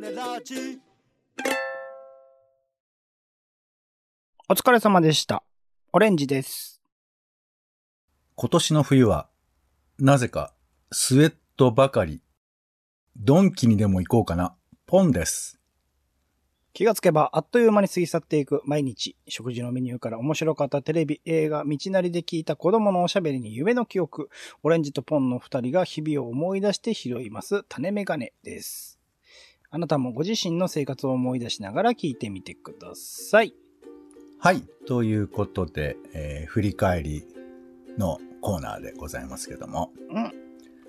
ネラジお疲れ様でした。オレンジです。今年の冬は、なぜか、スウェットばかり。ドンキにでも行こうかな。ポンです。気がつけばあっという間に過ぎ去っていく毎日。食事のメニューから面白かったテレビ、映画、道なりで聞いた子供のおしゃべりに夢の記憶。オレンジとポンの二人が日々を思い出して拾います種メガネです。あなたもご自身の生活を思い出しながら聞いてみてください。はい。ということで、えー振り返りのコーナーでございますけども。うん。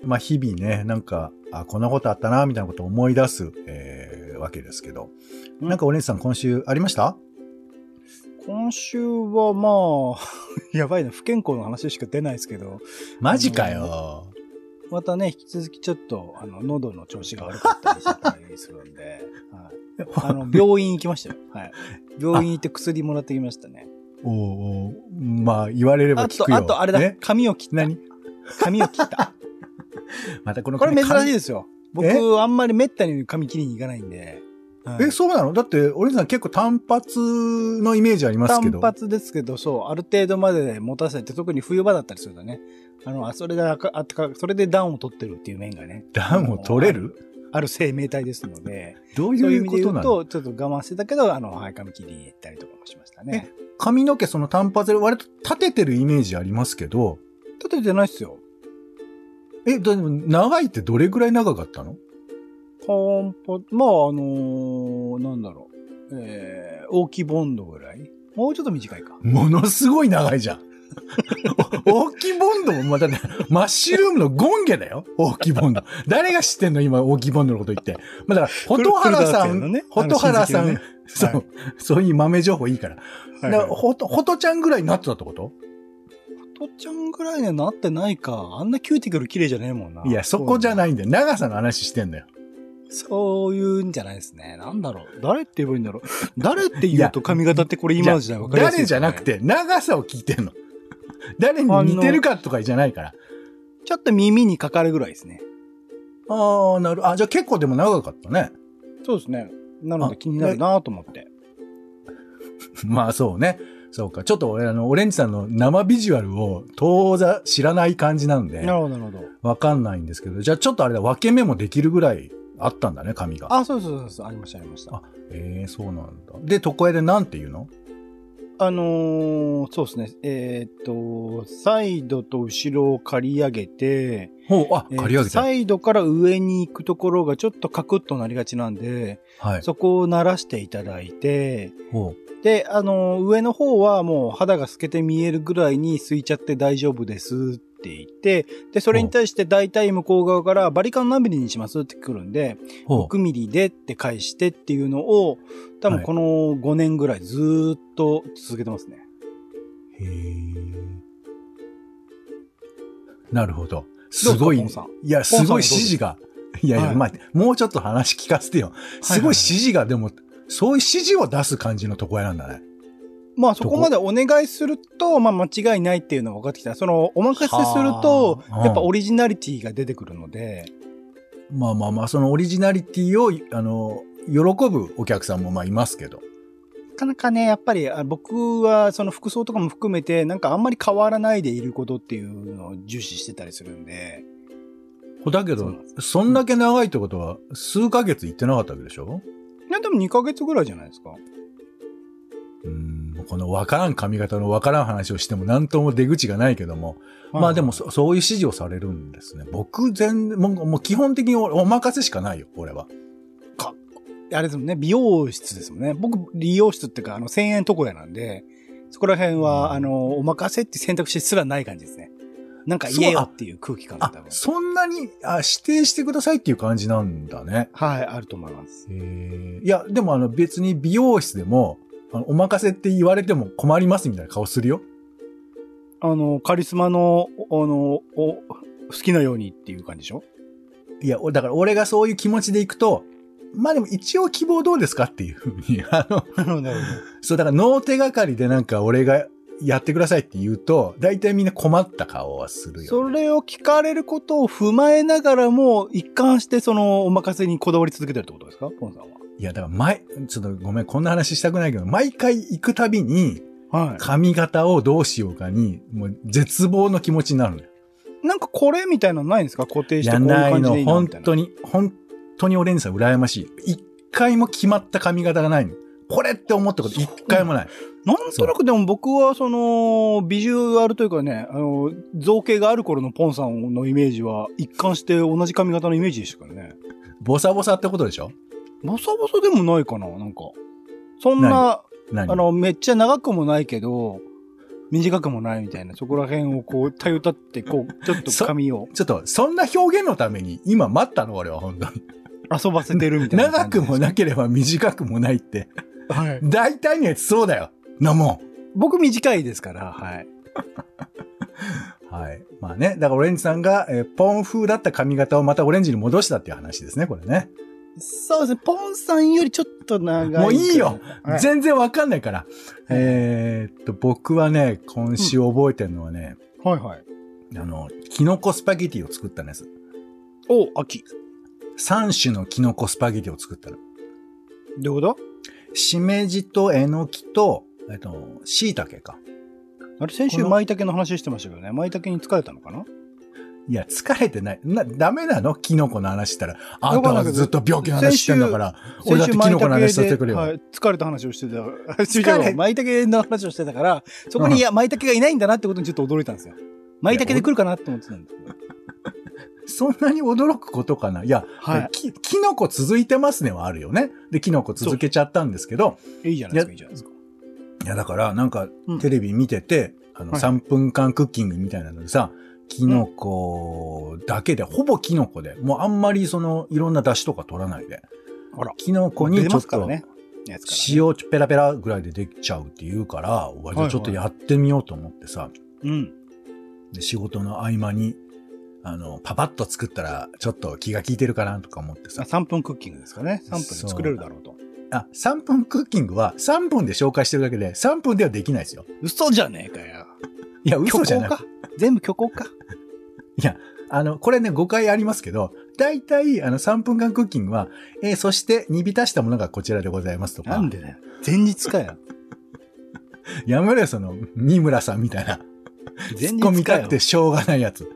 まあ、日々ね、なんか、あ、こんなことあったな、みたいなことを思い出す、えーわけですけど。うんなんか、お姉さん今週ありました？今週はまあ、やばいな、不健康の話しか出ないですけど、マジかよ。またね、引き続きちょっと、あの、喉の調子が悪かったりしたりするんで、はい。あの、病院行きましたよ。はい。病院行って薬もらってきましたね。おーおーまあ、言われればあと、聞くよ。あと、あれだね、髪を切った。何？髪を切った。またこのこれ珍しい髪ですよ。僕、え？あんまり滅多に髪切りに行かないんで。はいえ、そうなの？だって、お姉さん結構単発のイメージありますけど。単発ですけど、そう、ある程度まで持たせて、特に冬場だったりするとね。あの、あ、それであか、あそれで暖を取ってるっていう面がね。暖を取れる？ある生命体ですので、どういうことなの？で言うと、ちょっと我慢してたけど、あの、はい、髪切りに行ったりとかもしましたね。髪の毛その単発で割と立ててるイメージありますけど、立ててないっすよ。え、でも長いってどれぐらい長かったの？ポンポン、まあ、あのーなんだろう。えー、大きいボンドぐらい？もうちょっと短いか。ものすごい長いじゃん。お 大きいボンドも、またね、マッシュルームのゴンゲだよ。大きいボンド。誰が知ってんの？今、大きいボンドのこと言って。まあ、だから、蛍原さん、蛍原さん、そう、はいそういう豆情報いいから。はいだから、ほと、ほとちゃんぐらいになってたってこと？とっちゃんぐらいにはなってないか。あんなキューティクル綺麗じゃねえもんな。。いや、そこじゃないいんだよ。長さの話してんだよ。そういうんじゃないですね。なんだろう。誰って言えばいいんだろう。誰って言うと髪型ってこれ今の時代分かりやすい誰じゃなく。て、長さを聞いてんの。誰に似てるかとかじゃないから。ちょっと耳にかかるぐらいですね。ああ、なる。あ、じゃあ結構でも長かったね。そうですね。なのあで気になるなと思って。まあそうね。そうか。ちょっと俺、あの、オレンジさんの生ビジュアルを当座知らない感じなんで、なるほど、なるほど。わかんないんですけど、じゃあちょっとあれだ、分け目もできるぐらいあったんだね、髪が。あ、そうそうそうそう、ありました、ありました。あええそうなんだ。で、床屋でなんて言うの？あのーそうですね。えーっと、サイドと後ろを刈り上げて、ほう、あ、えー刈り上げて。サイドから上に行くところがちょっとカクッとなりがちなんで、はい。そこを慣らしていただいて、ほで、あのー上の方はもう肌が透けて見えるぐらいに空いちゃって大丈夫ですって言って、で、それに対して大体向こう側からバリカン何ミリにしますって来るんで、う。ほ6ミリでって返してっていうのを、多分この5年ぐらいずーっと続けてますね。う。へえ。なるほど。すごい。いや、すごい指示が。いやいや、はいまあ、もうちょっと話聞かせてよ。すごい指示が、でも、そういう指示を出す感じの床屋なんだね。まあそこまでお願いすると、まあ間違いないっていうのが分かってきた。その、お任せするとは、あ。やっぱオリジナリティが出てくるので、まあまあまあ、そのオリジナリティを、あの、喜ぶお客さんもまあいますけど。なかなかね、やっぱりあ僕はその服装とかも含めて、なんかあんまり変わらないでいることっていうのを重視してたりするんで、だけどそんだけ長いってことは、数ヶ月行ってなかったわけでしょ？いやでも2ヶ月ぐらいじゃないですか。このわからん髪型のわからん話をしても何とも出口がないけども、まあでもそそういう指示をされるんですね。僕全然、もうもう基本的におお任せしかないよ、俺は。あれですもんね、美容室ですもんね。僕、美容室っていうか、あの、1000円床屋なんで、そこら辺は、うんあの、お任せって選択肢すらない感じですね。なんか言えよっていう空気感があ多、分。そんなにあ指定してくださいっていう感じなんだね。はい、あると思います。いや、でもあの別に美容室でも、あのお任せって言われても困りますみたいな顔するよ。あの、カリスマの、おあの、お、好きなようにっていう感じでしょ？いや、おだから俺がそういう気持ちで行くと、まあでも一応希望どうですかっていうふうに、あの、そうだから脳手がかりでなんか俺がやってくださいって言うと、大体みんな困った顔はするよ、それを聞かれることを踏まえながらも、一貫してそのお任せにこだわり続けてるってことですか？ポンさんは。いや、だから前、ちょっとごめん、こんな話したくないけど、毎回行くたびに、は髪型をどうしようかに、もう絶望の気持ちになるのよ。い。なんかこれみたいなのないんですか？固定してこやういうないの、感じでいいな本みたいな。当に、本当にオレンジさん羨ましい。一回も決まった髪型がないの。これって思ったこと一回もない。なんとなくでも僕はその、ビジュアルというかね、あの、造形がある頃のポンさんのイメージは、一貫して同じ髪型のイメージでしたからね。ボサボサってことでしょ？ボサボサでもないかななんか。そんな、何あの、めっちゃ長くもないけど、短くもないみたいな、そこら辺をこう、たゆたって、こう、ちょっと髪をちょっと、そんな表現のために、今待ったの俺は本当に。遊ばせてるみたいな長。くもなければ短くもないって。はい。大体のやつそうだよ。なも僕短いですから、はい。ん。はい。まあね。だからオレンジさんが、えーポン風だった髪型をまたオレンジに戻したっていう話ですね、これね。そうですね、ポンさんよりちょっと長い。もういいよはい全然わかんないから。えーっと、僕はね、今週覚えてるのはね、はいはい。あの、キノコスパゲティを作ったんです。お、秋。3種のキノコスパゲティを作ったの。どういうこしめじとえのきと、えっと、椎茸か。とあれ、先週舞茸の話してましたけどね、舞茸に疲れたのかな？いや、疲れてない。な、ダメなの？キノコの話したら。あんたはずっと病気の話してんだから。俺だってキノコの話させてくれよ。はい、疲れた話をしてた。疲れ。舞茸の話をしてたから、そこに、いや、舞茸がいないんだなってことにちょっと驚いたんですよ。舞茸で来るかなって思ってたんです。そんなに驚くことかな？いや、はいき、キノコ続いてますねはあるよね。で、キノコ続けちゃったんですけど、いいじゃないですか、いいじゃないですか。いや、だから、なんかうん、テレビ見てて、あの、はい3分間クッキングみたいなのでさ、キノコだけで、ほぼキノコで、もうあんまりその、いろんな出汁とか取らないで、あら。キノコに出ちょっと、ね。塩ペラペラぐらいでできちゃうって言うから、お前じゃあちょっとやってみようと思ってさ、うん。で仕事の合間に、あの、パパッと作ったら、ちょっと気が利いてるかなとか思ってさ。3分クッキングですかね。3分で作れるだろうと。あ、3分クッキングは3分で紹介してるだけで、3分ではできないですよ。嘘じゃねえかよ。いや、嘘じゃない全部虚構か？いや、あの、これね、誤解ありますけど、大体、あの、3分間クッキングは、えーそして煮浸したものがこちらでございますとか。なんでだよ。前日かよ。やめろよ、その、三村さんみたいな。前突っ込み日かよたく。てしょうがないやつ。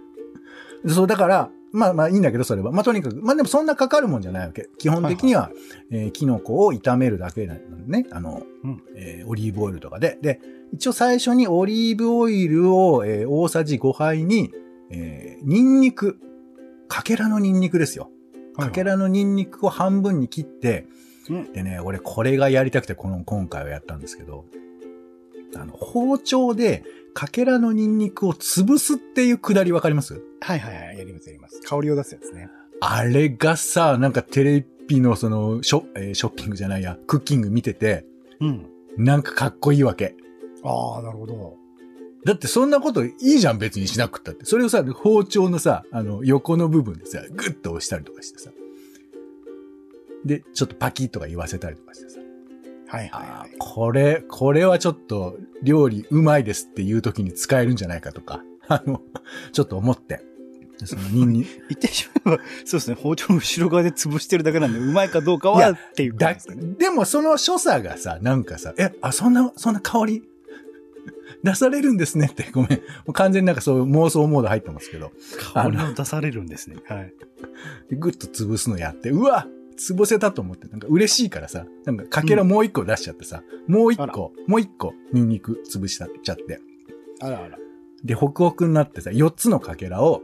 そう、だから、まあまあいいんだけど、それは。まあとにかく、まあでもそんなかかるもんじゃないわけ。基本的には、えーキノコを炒めるだけなのね。あの、うんえーオリーブオイルとかで。で、一応最初にオリーブオイルを、えー大さじ5杯に、えーニンニク、かけらのニンニクですよ。かけらのニンニクを半分に切って、うんでね、俺これがやりたくてこの今回はやったんですけど、あの、包丁でかけらのニンニクを潰すっていうくだりわかります？はいはいはい。やりますやります。香りを出すやつね。あれがさ、なんかテレビのそのショ,、えーショッピングじゃないや、クッキング見てて、うん。なんかかっこいいわけ。ああ、なるほど。だってそんなこといいじゃん別にしなくったって。それをさ、包丁のさ、あの横の部分でさ、グッと押したりとかしてさ。で、ちょっとパキッとか言わせたりとかしてさ。はいはいこれ、これはちょっと料理うまいですっていう時に使えるんじゃないかとか、あの、ちょっと思って。でそのニンニ言ってしまえば、そうですね、包丁の後ろ側で潰してるだけなんで、うまいかどうかはっていう感だじですかね。でもその所作がさ、なんかさ、え、あ、そんな、そんな香り 出されるんですねって、ごめん。もう完全になんかそういう妄想モード入ってますけど。香りを出されるんですね。はい。でグッと潰すのやって、うわ潰せたと思って、なんか嬉しいからさ、なんかかけらもう一個出しちゃってさ、もう一個、もう一個、ニンニク潰しちゃって。あらあら。で、ホクホクになってさ、4つのかけらを、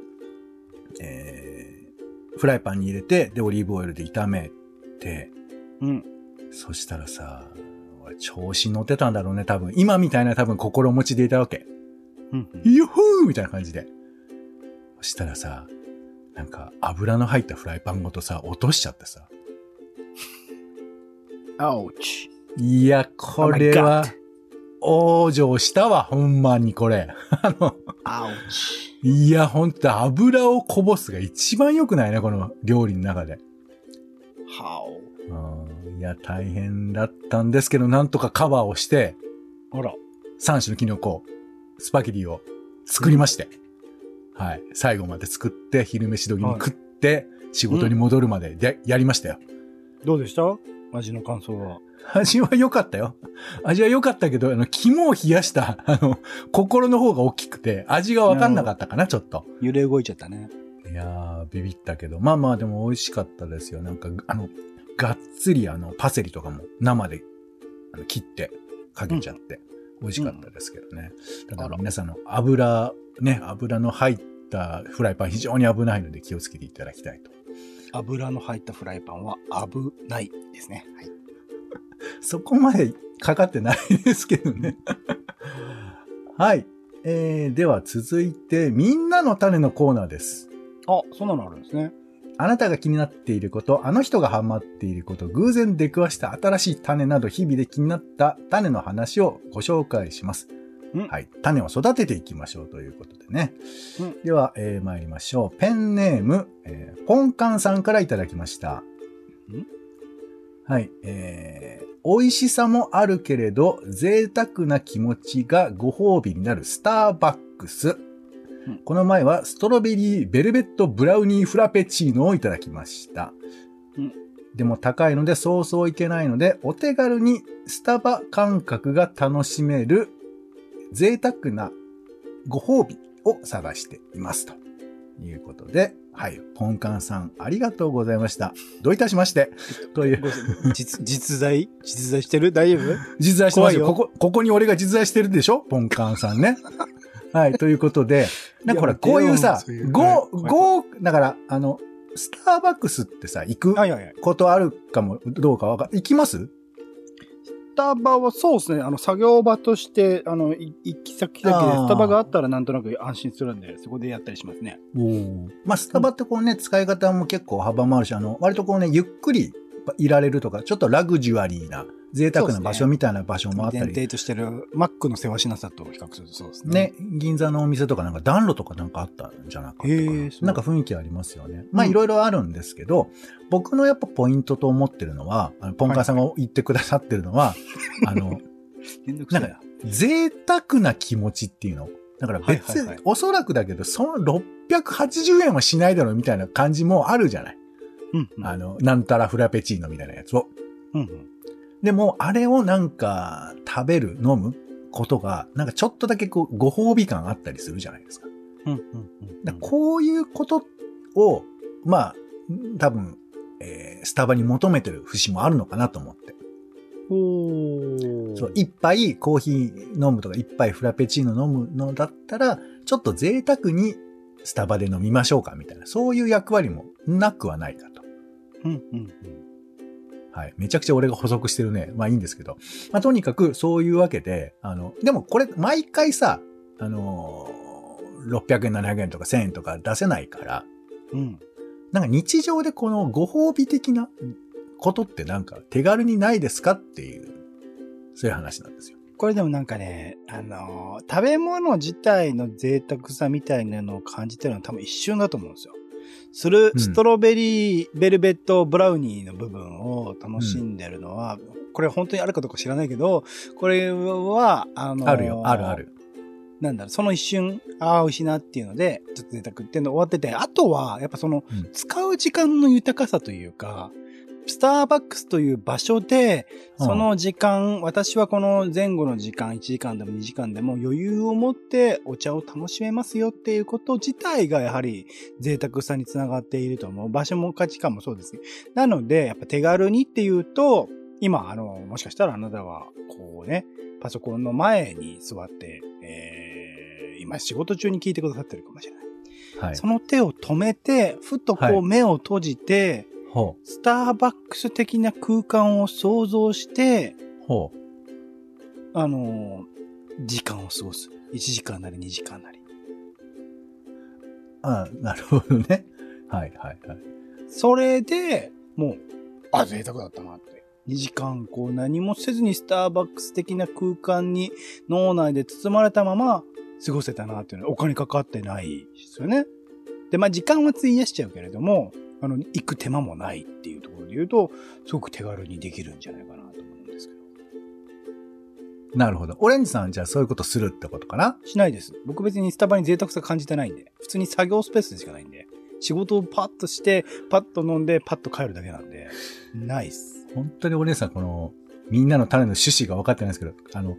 えー、フライパンに入れて、で、オリーブオイルで炒めて、うん。そしたらさ、俺調子乗ってたんだろうね、多分。今みたいな多分心持ちでいたわけ。うんうん。ユフーみたいな感じで。そしたらさ、なんか油の入ったフライパンごとさ、落としちゃってさ。アウチ。いや、これ Oh は往生したわ、ほんまにこれ。あの、アウチ。いや、ほんと油をこぼすが一番良くないね、この料理の中で。ハうんいや、大変だったんですけど、なんとかカバーをして、オ。あら。3種のキノコ、スパゲティを作りまして、はい。最後まで作って、昼飯時に食って、仕事に戻るまででやりましたよ。どうでした？味の感想は。味は良かったよ。味は良かったけど、あの、肝を冷やした、あの、心の方が大きくて、味がわかんなかったかな、ちょっと。揺れ動いちゃったね。いやー、ビビったけど。まあまあ、でも美味しかったですよ。なんか、あの、がっつりあの、パセリとかも生であの切ってかけちゃって、美味しかったですけどね。ただあら皆さんの油、ね、油の入ったフライパン非常に危ないので気をつけていただきたいと。油の入ったフライパンは危ないですね。はい。そこまでかかってないですけどね。はい。えー、では続いて、みんなの種のコーナーです。あ、そんなのあるんですね。あなたが気になっていること、あの人がハマっていること、偶然出くわした新しい種など日々で気になった種の話をご紹介します。うんはい。種を育てていきましょうということでね。うんでは、えー参りましょう。ペンネーム、えーポンカンさんからいただきました。んはい。えー美味しさもあるけれど、贅沢な気持ちがご褒美になるスターバックス。うんこの前はストロベリーベルベットブラウニーフラペチーノをいただきました。うんでも高いのでそうそういけないので、お手軽にスタバ感覚が楽しめる贅沢なご褒美を探しています。ということで、はい、ポンカンさんありがとうございました。どういたしまして。という、実、実在実在してる？大丈夫？実在してますよ。ここ、ここに俺が実在してるでしょ？ポンカンさんね。はい、ということで、なんかほら、こういうさそういう、ゴはいー、ゴー、だから、あの、スターバックスってさ、行く。ことあるかも、どうかわか、行きます？スタバはそうですね、あの、作業場として、あの、い行き先々であースタバがあったらなんとなく安心するんで、そこでやったりしますね。まあ、スタバってこうね、使い方も結構幅もあるし、あの、割とこうね、ゆっくりいられるとか、ちょっとラグジュアリーな、贅沢な場所みたいな場所もあった前り。提としてる、マックの世話しなさと比較するとそうですね。ね、銀座のお店とかなんか暖炉とかなんかあったんじゃなかったかな。なんか雰囲気ありますよね。まあうんいろいろあるんですけど、僕のやっぱポイントと思ってるのは、あのポンカンさんが言ってくださってるのは、あの、めんどくさいな。贅沢な気持ちっていうの。だから別に、はいはいはいおそらくだけど、その680円はしないだろうみたいな感じもあるじゃない。うんうん。あの、なんたらフラペチーノみたいなやつを。うんうん。でも、あれをなんか食べる、飲むことが、なんかちょっとだけこう、ご褒美感あったりするじゃないですか。うんうんうん。こういうことを、まあ、多分、えースタバに求めてる節もあるのかなと思って。そう、一杯コーヒー飲むとか、一杯フラペチーノ飲むのだったら、ちょっと贅沢にスタバで飲みましょうかみたいな、そういう役割もなくはないかと。うんうんうん。はい。めちゃくちゃ俺が補足してるね。まあいいんですけど。まあとにかくそういうわけで、あの、でもこれ毎回さ、あのー600円、700円とか1000円とか出せないから、うん。なんか日常でこのご褒美的なことってなんか手軽にないですかっていう、そういう話なんですよ。これでもなんかね、あのー食べ物自体の贅沢さみたいなのを感じてるのは多分一瞬だと思うんですよ。するうんストロベリー、ベルベットブラウニーの部分を楽しんでるのは、これ本当にあるかどうか知らないけど、これは、あのーあるよ、あるあ。る。なんだろう、その一瞬、ああ、美味しいなっていうので、ちょっと贅沢っていうの終わってて、あとは、やっぱその、うん使う時間の豊かさというか、スターバックスという場所で、その時間、私はこの前後の時間、1時間でも2時間でも余裕を持ってお茶を楽しめますよっていうこと自体がやはり贅沢さにつながっていると思う。場所も価値観もそうです。なので、やっぱ手軽にっていうと、今、あの、もしかしたらあなたは、こうね、パソコンの前に座って、えー、今仕事中に聞いてくださってるかもしれない。はい。その手を止めて、ふとこはいう目を閉じて、ほスターバックス的な空間を想像して、う。ほう。あのー時間を過ごす。1時間なり2時間なり。あなるほどね。はいはいはい。それで、もう、あ、贅沢だったなって。2時間、こう何もせずにスターバックス的な空間に脳内で包まれたまま過ごせたなっていうのはお金かかってないですよね。で、まあ時間は費やしちゃうけれども、あの、行く手間もないっていうところで言うと、すごく手軽にできるんじゃないかなと思うんですけど。なるほど。オレンジさんじゃあそういうことするってことかな？しないです。僕別にスタバに贅沢さ感じてないんで、普通に作業スペースでしかないんで、仕事をパッとして、パッと飲んで、パッと帰るだけなんで、ナイス。本当にお姉さん、この、みんなの種の趣旨が分かってないんですけど、あの、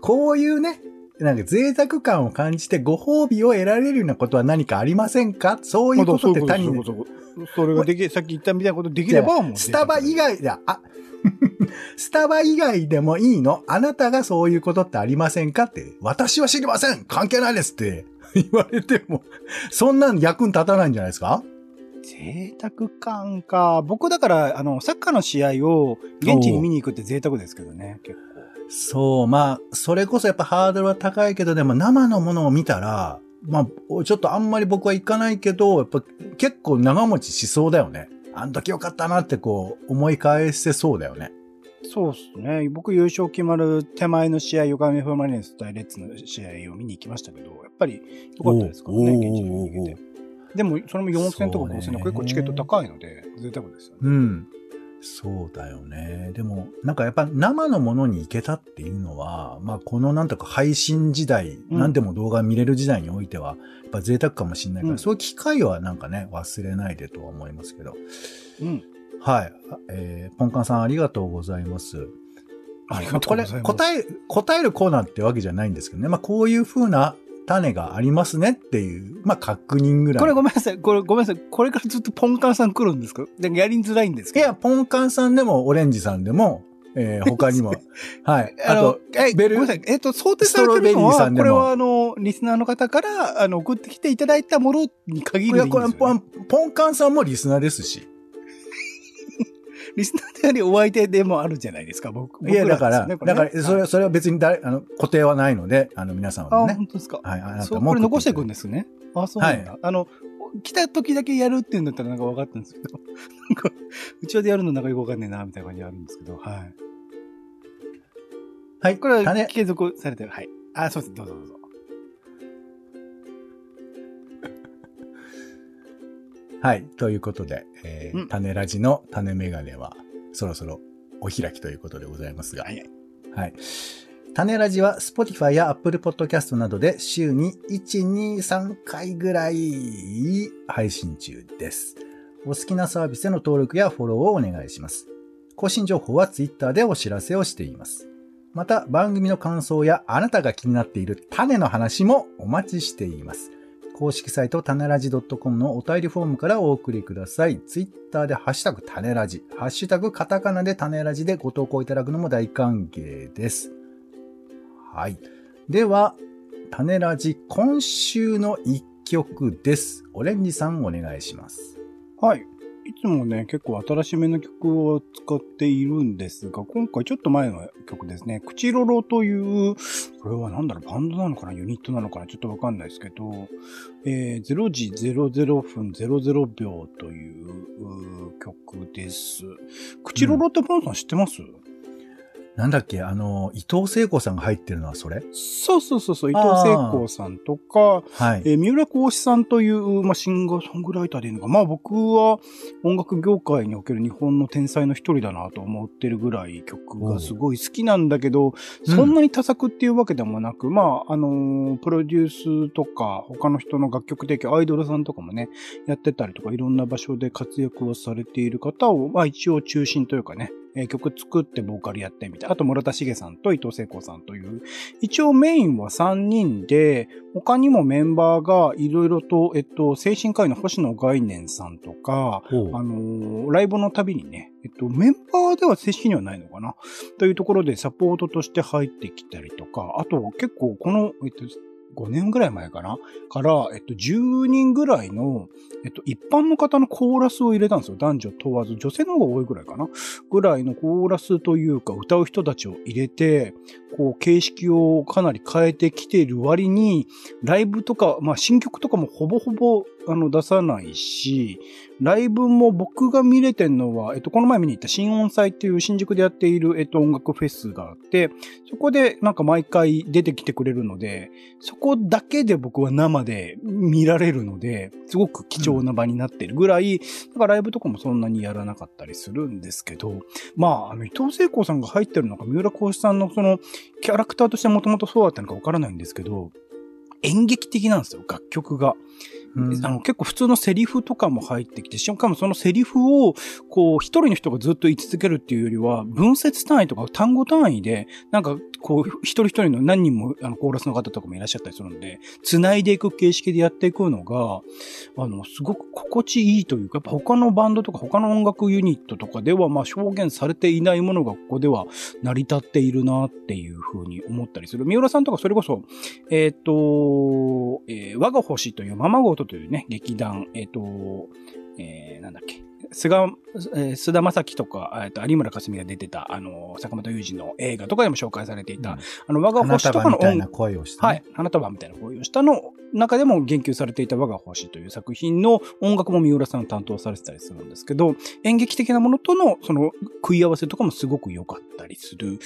こういうね、なんか贅沢感を感じてご褒美を得られるようなことは何かありませんか？そういうことって他人それができ、さっき言ったみたいなことできればもう。スタバ以外だ、あ、スタバ以外でもいいの？あなたがそういうことってありませんかって、私は知りません。関係ないですって。言われても、そんなん役に立たないんじゃないですか？贅沢感か。僕だから、あの、サッカーの試合を現地に見に行くって贅沢ですけどね、結構。そう、まあ、それこそやっぱハードルは高いけど、でも生のものを見たら、まあ、ちょっとあんまり僕は行かないけど、やっぱ結構長持ちしそうだよね。あの時よかったなってこう、思い返せそうだよね。そうっすね。僕優勝決まる手前の試合、横浜 F・ マリノス対レッツの試合を見に行きましたけど、やっぱり良かったですからね、現地に見に行けて。でも、それも4000とか5000とか結構チケット高いので、贅沢ですよね。うん。そうだよね。でも、なんかやっぱ生のものに行けたっていうのは、まあこのなんとか配信時代、うん何でも動画見れる時代においては、やっぱ贅沢かもしれないから、うんそういう機会はなんかね、忘れないでとは思いますけど。うん。はい。あえー、ポンカンさんありがとうございます。ありがとうございます。これ、答え、答えるコーナーってわけじゃないんですけどね。まあこういう風な種がありますねっていう、まあ確認ぐらい。これごめんなさい。これごめんなさい。これからずっとポンカンさん来るんですか？でやりづらいんですけど。いや、ポンカンさんでも、オレンジさんでも、えー、他にも、はい。あと、、え、ベル？ごめんなさい。えっ、と、想定されてるのは、これはあの、リスナーの方から、あの、送ってきていただいたものに限るんこれ、ポですよ、ねン、ポンカンさんもリスナーですし。リスナーでありお相手でもあるじゃないですか、僕。いや、だから、ねだから、それは、それは別に誰、あの、固定はないので、あの、皆さんあ、はね。本当ですか。はい、あなたも。これ残していくんですすね。あ、そうなんだ。はあの、来た時だけやるっていうんだったらなんか分かったんですけど、なんか、うちわでやるのなんかよくわかんねえな、みたいな感じがあるんですけど、はい。はい。これは種、継続されてる。はい。あ、そうです。どうぞどうぞ。はい。ということで、えーうん種ラジの種メガネは、そろそろお開きということでございますが。はいはい。はい。種ラジは Spotify や Apple Podcast などで週に1、2、3回ぐらい配信中です。お好きなサービスへの登録やフォローをお願いします。更新情報は Twitter でお知らせをしています。また番組の感想やあなたが気になっている種の話もお待ちしています。公式サイト種ラジ .com のお便りフォームからお送りください。ツイッターでハッシュタグ種ラジ、ハッシュタグカタカナで種ラジでご投稿いただくのも大歓迎です。はい。では、種ラジ今週の一曲です。オレンジさんお願いします。はい。いつもね、結構新しめの曲を使っているんですが、今回ちょっと前の曲ですね。クチロロという、これはなんだろう、バンドなのかなユニットなのかなちょっとわかんないですけど、えー、0時00分00秒という曲です。クチロロってポンさん知ってます、なんだっけ？あの、伊藤聖子さんが入ってるのはそれ？そうそうそうそう、伊藤聖子さんとか、はい。えー三浦浩志さんという、まあ、シンガーソングライターでいいのか。まあ僕は音楽業界における日本の天才の一人だなと思ってるぐらい曲がすごい好きなんだけど、うん。そんなに多作っていうわけでもなく、まあ、あのープロデュースとか他の人の楽曲提供、アイドルさんとかもね、やってたりとかいろんな場所で活躍をされている方を、まあ一応中心というかね、えー曲作ってボーカルやってみたいな。あと村田茂さんと伊藤聖子さんという、一応メインは3人で、他にもメンバーがいろいろと、えっと、精神科医の星野概念さんとか、あのーライブのたびにね、えっと、メンバーでは正式にはないのかな？というところでサポートとして入ってきたりとか、あと結構この、えっと、5年ぐらい前かな？から、えっと、10人ぐらいの、えっと、一般の方のコーラスを入れたんですよ。男女問わず。女性の方が多いぐらいかな？ぐらいのコーラスというか、歌う人たちを入れて、こう、形式をかなり変えてきている割に、ライブとか、まあ、新曲とかもほぼほぼ、あの、出さないし、ライブも僕が見れてんのは、えっと、この前見に行った新音祭っていう新宿でやっている、えっと、音楽フェスがあって、そこでなんか毎回出てきてくれるので、そこだけで僕は生で見られるので、すごく貴重な場になってるぐらい、うん、だかライブとかもそんなにやらなかったりするんですけど、まあ、あの、伊藤聖光さんが入ってるのか、三浦浩一さんのその、キャラクターとしてもともとそうだったのかわからないんですけど、演劇的なんですよ、楽曲が。あの結構普通のセリフとかも入ってきて、しかもそのセリフを、こう、一人の人がずっと言い続けるっていうよりは、分節単位とか単語単位で、なんか、こう、一人一人の何人も、あの、コーラスの方とかもいらっしゃったりするので、繋いでいく形式でやっていくのが、あの、すごく心地いいというか、他のバンドとか他の音楽ユニットとかでは、まあ、表現されていないものがここでは成り立っているなっていうふうに思ったりする。三浦さんとかそれこそ、えっ、ー、と、えー、我が星というままごとというね、劇団、えっ、ー、と、えー、なんだっけ、菅、えー、菅田正樹とか、えっと、有村架純が出てた、あの、坂本雄二の映画とかでも紹介されていた、うん、あの、我が星とかの音。花束みたいな声をした、ね、はい。花束みたいな声をしたの中でも言及されていた我が星という作品の音楽も三浦さん担当されてたりするんですけど、演劇的なものとのその食い合わせとかもすごく良かったりする、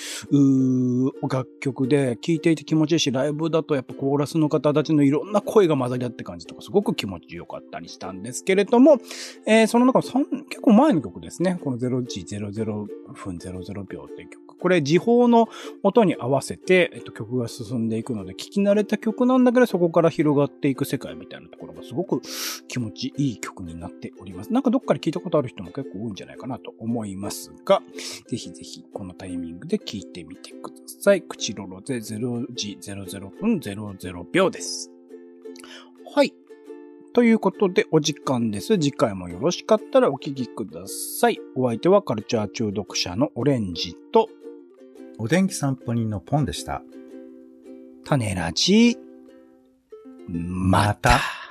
楽曲で聴いていて気持ちいいし、ライブだとやっぱコーラスの方たちのいろんな声が混ざり合って感じとかすごく気持ちよかったりしたんですけれども、えー、その中の結構前の曲ですね。この0時00分00秒っていう曲。これ時報の音に合わせて、えっと、曲が進んでいくので、聴き慣れた曲なんだけど、そこから広がっていく世界みたいなところがすごく気持ちいい曲になっております。なんかどっかで聞いたことある人も結構多いんじゃないかなと思いますが、ぜひぜひこのタイミングで聴いてみてください。口ロロで0時00分00秒です。はい。ということで、お時間です。次回もよろしかったらお聞きください。お相手はカルチャー中毒者のオレンジと、お天気散歩人のポンでした。種ラジ、また。また